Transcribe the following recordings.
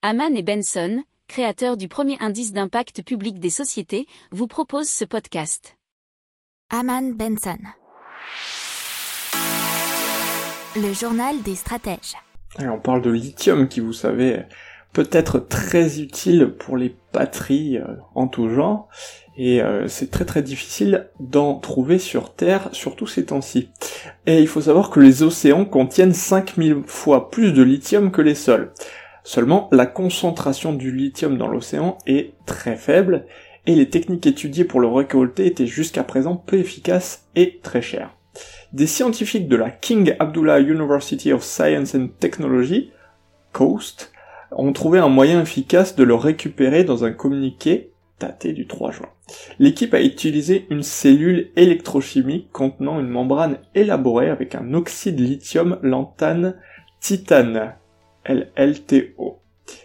Haman et Benson, créateurs du premier indice d'impact public des sociétés, vous proposent ce podcast. Haman Benson. Le journal des stratèges. Et on parle de lithium qui, vous savez, peut être très utile pour les batteries euh, en tout genre, et euh, c'est très très difficile d'en trouver sur Terre, surtout ces temps-ci. Et il faut savoir que les océans contiennent 5000 fois plus de lithium que les sols. Seulement, la concentration du lithium dans l'océan est très faible, et les techniques étudiées pour le récolter étaient jusqu'à présent peu efficaces et très chères. Des scientifiques de la King Abdullah University of Science and Technology, COAST, ont trouvé un moyen efficace de le récupérer dans un communiqué daté du 3 juin. L'équipe a utilisé une cellule électrochimique contenant une membrane élaborée avec un oxyde lithium lantane titane,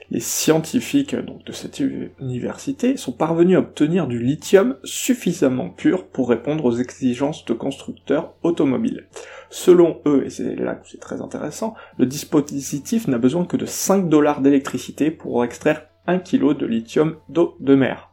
Les scientifiques donc, de cette université sont parvenus à obtenir du lithium suffisamment pur pour répondre aux exigences de constructeurs automobiles. Selon eux, et c'est là que c'est très intéressant, le dispositif n'a besoin que de 5 dollars d'électricité pour extraire 1 kg de lithium d'eau de mer.